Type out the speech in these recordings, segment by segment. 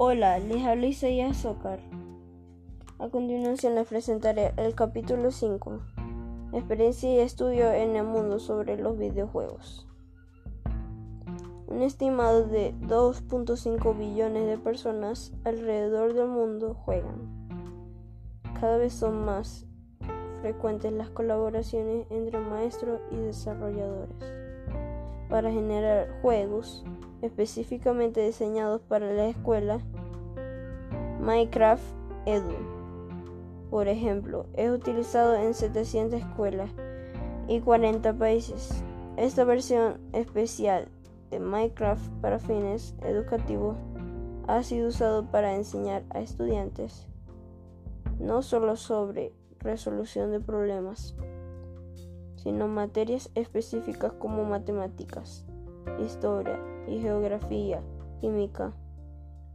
Hola, les habla Isaías Zócar. A continuación les presentaré el capítulo 5, Experiencia y estudio en el mundo sobre los videojuegos. Un estimado de 2.5 billones de personas alrededor del mundo juegan. Cada vez son más frecuentes las colaboraciones entre maestros y desarrolladores para generar juegos específicamente diseñados para la escuela Minecraft Edu. Por ejemplo, es utilizado en 700 escuelas y 40 países. Esta versión especial de Minecraft para fines educativos ha sido usado para enseñar a estudiantes no solo sobre resolución de problemas, sino materias específicas como matemáticas, historia y geografía, química,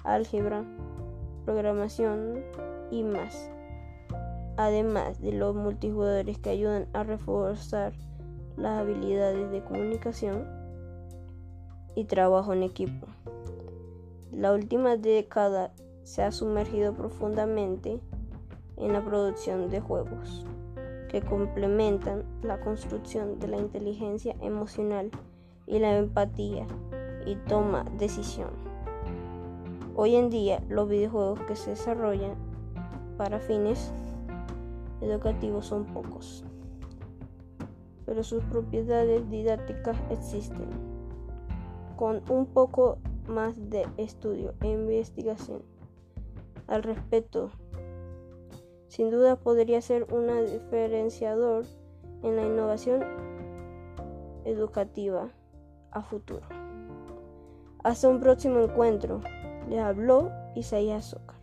álgebra, programación y más. Además de los multijugadores que ayudan a reforzar las habilidades de comunicación y trabajo en equipo. La última década se ha sumergido profundamente en la producción de juegos que complementan la construcción de la inteligencia emocional y la empatía y toma decisión. Hoy en día los videojuegos que se desarrollan para fines educativos son pocos, pero sus propiedades didácticas existen. Con un poco más de estudio e investigación al respecto, sin duda podría ser un diferenciador en la innovación educativa a futuro. Hasta un próximo encuentro. Les habló Isaías Zócar.